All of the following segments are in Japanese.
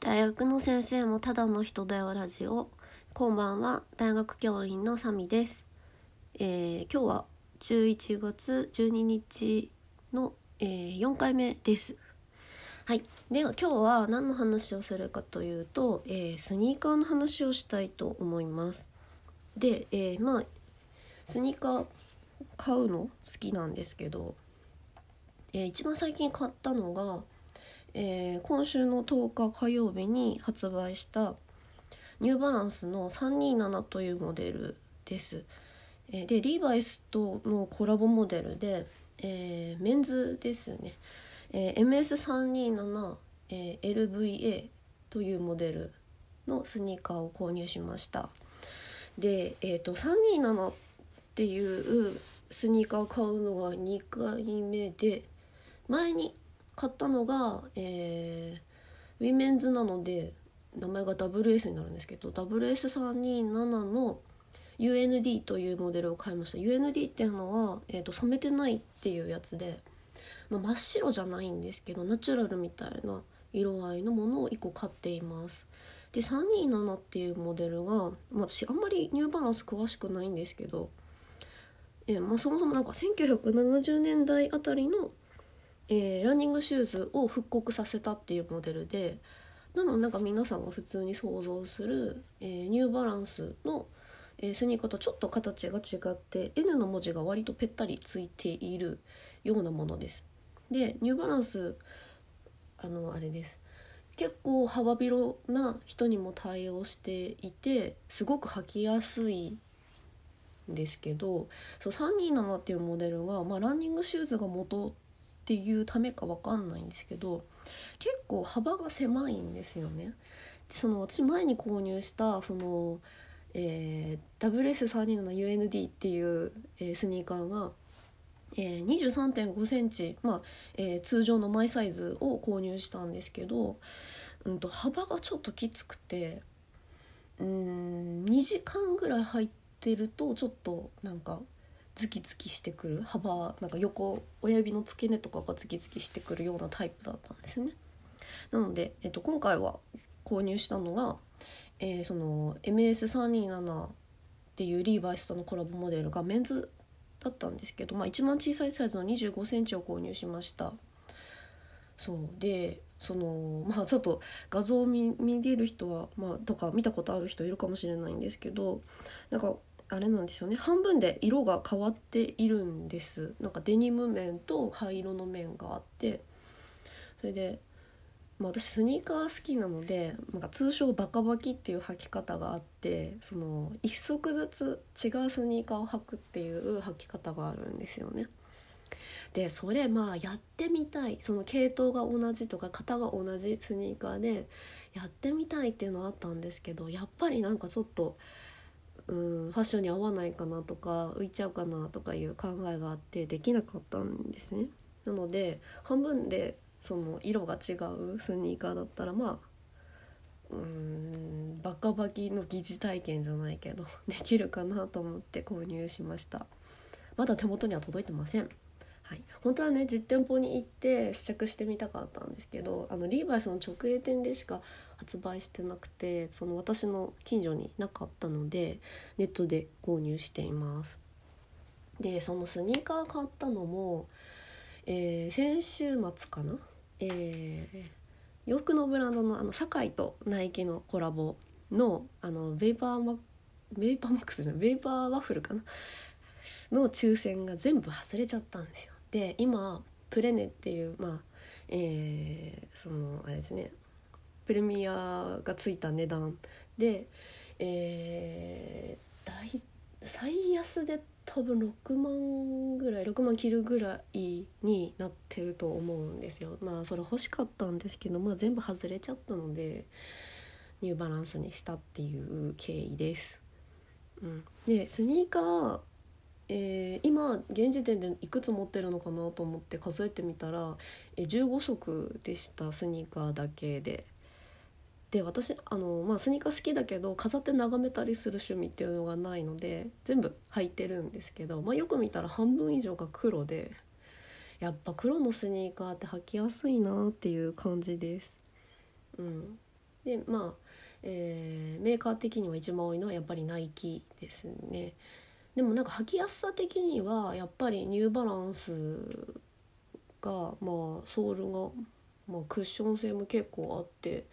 大学の先生もただの人だよラジオ。こんばんは大学教員のサミです、えー今日は11月12日の、えー4回目です。はい。では今日は何の話をするかというと、えースニーカーの話をしたいと思います。で、えーまあスニーカー買うの好きなんですけど、えー一番最近買ったのがえー今週の10日火曜日に発売したニューバランスの327というモデルです。えーでリーバイスとのコラボモデルで、えーメンズですね、えー MS327、えー LVA というモデルのスニーカーを購入しました。で、えー、と327っていうスニーカーを買うのは2回目で前に買ったのが、えーウィメンズなので名前が WS になるんですけど WS327 の UND というモデルを買いました。UND っていうのは、えー、と染めてないっていうやつで、まあ、真っ白じゃないんですけどナチュラルみたいな色合いのものを1個買っています。で327っていうモデルが、まあ、私あんまりニューバランス詳しくないんですけど、えまあ、そもそもなんか1970年代あたりのえーランニングシューズを復刻させたっていうモデルでなのなんか皆さんが普通に想像する、えーニューバランスの、えースニーカーとちょっと形が違って N の文字が割とぺったりついているようなものです。でニューバランスあのあれです結構幅広な人にも対応していてすごく履きやすいんですけどそう327っていうモデルが、まあ、ランニングシューズが元っていうためかわかんないんですけど結構幅が狭いんですよね。でその私前に購入したその、えー、WS327UND っていう、えースニーカーが、えー、2 3 5センチ、まあえー通常のマイサイズを購入したんですけど、うん、と幅がちょっときつくてうん2時間ぐらい入ってるとちょっとなんかズキズキしてくる幅なんか横親指の付け根とかがズキズキしてくるようなタイプだったんですよね。なので、えっと、今回は購入したのが、えーその MS327 っていうリーバイスとのコラボモデルがメンズだったんですけど、まあ、一番小さいサイズの2 5センチを購入しました。そうでそのまあちょっと画像を見見れる人は、まあ、とか見たことある人いるかもしれないんですけどなんかあれなんですよね。半分で色が変わっているんです。なんかデニム面と灰色の面があって。それで、まあ、私スニーカー好きなのでなんか通称バカバキっていう履き方があってその一足ずつ違うスニーカーを履くっていう履き方があるんですよね。でそれまあやってみたい。その系統が同じとか型が同じスニーカーでやってみたいっていうのはあったんですけどやっぱりなんかちょっとうんファッションに合わないかなとか浮いちゃうかなとかいう考えがあってできなかったんですね。なので半分でその色が違うスニーカーだったらまあうんバカバキの疑似体験じゃないけど できるかなと思って購入しました。まだ手元には届いてません。はい、本当はね実店舗に行って試着してみたかったんですけどあのリーバイスの直営店でしか発売してなくてその私の近所になかったのでネットで購入しています。でそのスニーカー買ったのも、えー先週末かな、えー洋服のブランドのあの堺とナイキのコラボのあのベイパーマベイパーマックスじゃないベイパーワッフルかな？の抽選が全部外れちゃったんですよ。で今プレネっていうまあえーそのあれですねプレミアがついた値段で、えー大最安で多分6万ぐらい6万切るぐらいになってると思うんですよまあそれ欲しかったんですけど、まあ、全部外れちゃったのでニューバランスにしたっていう経緯です。うん、でスニーカーえー今現時点でいくつ持ってるのかなと思って数えてみたら、えー15足でしたスニーカーだけで。で私あの、まあ、スニーカー好きだけど飾って眺めたりする趣味っていうのがないので全部履いてるんですけど、まあ、よく見たら半分以上が黒でやっぱ黒のスニーカーって履きやすいなっていう感じです。うん、でまあ、えー、メーカー的には一番多いのはやっぱりナイキですねでもなんか履きやすさ的にはやっぱりニューバランスがまあソールが、まあ、クッション性も結構あって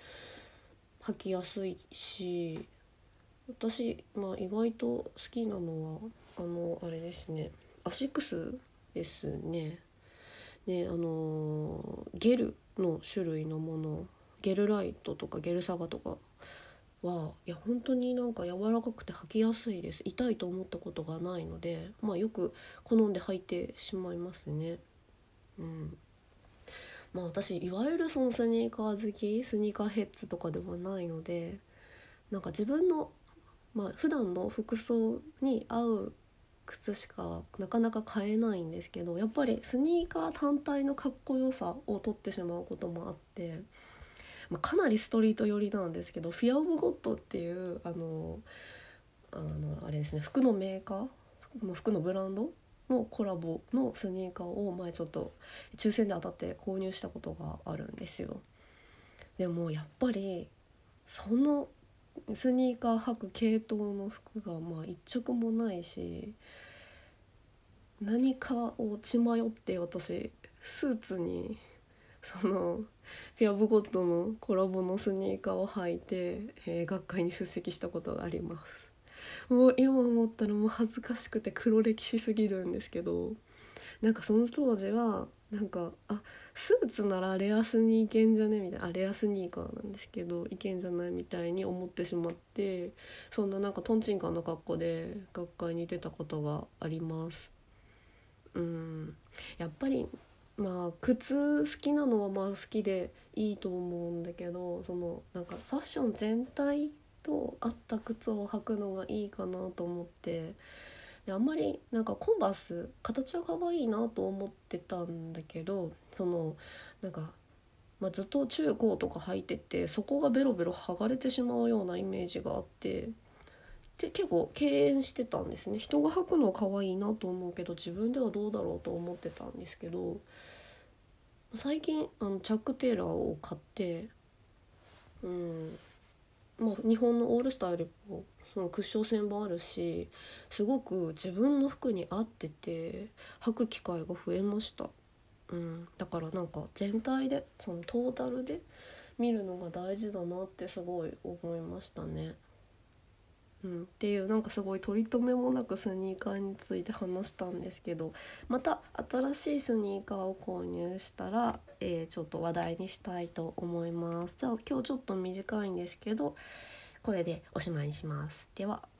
履きやすいし私、まあ、意外と好きなのはあのあれですねアシックスですね。ねあのゲルの種類のものゲルライトとかゲルサガとかはいや本当になんか柔らかくて履きやすいです。痛いと思ったことがないのでまあよく好んで履いてしまいますね。うん。まあ私いわゆるそのスニーカー好きスニーカーヘッズとかではないのでなんか自分のまあ普段の服装に合う靴しかなかなか買えないんですけどやっぱりスニーカー単体のかっこよさを取ってしまうこともあって、まあ、かなりストリート寄りなんですけどフィア・オブ・ゴッドっていうあのあのあれですね服のメーカー？服のブランド？のコラボのスニーカーを前ちょっと抽選で当たって購入したことがあるんですよ。でもやっぱりそのスニーカー履く系統の服がまあ一着もないし何かを血迷って私スーツにそのフィア・ブゴットのコラボのスニーカーを履いて、えー、学会に出席したことがありますもう今思ったらもう恥ずかしくて黒歴史すぎるんですけどなんかその当時はなんかあスーツならレアスに行けんじゃねみたいなあレアスニーカーなんですけどいけんじゃないみたいに思ってしまってそんななんかとんちんかんな格好で学会に出たことがあります。うん。やっぱりまあ靴好きなのはまあ好きでいいと思うんだけどそのなんかファッション全体と合った靴を履くのがいいかなと思ってであんまりなんかコンバース形は可愛いなと思ってたんだけどそのなんか、まあ、ずっと中高とか履いててそこがベロベロ剥がれてしまうようなイメージがあってで結構敬遠してたんですね。人が履くのは可愛いなと思うけど自分ではどうだろうと思ってたんですけど最近あのチャック・テイラーを買ってうん。まあ日本のオールスターよりもそのクッション性もあるしすごく自分の服に合ってて履く機会が増えました、うん、だからなんか全体でそのトータルで見るのが大事だなってすごい思いましたね。うん、っていうなんかすごい取り留めもなくスニーカーについて話したんですけどまた新しいスニーカーを購入したら、えー、ちょっと話題にしたいと思います。じゃあ今日ちょっと短いんですけどこれでおしまいにします。では。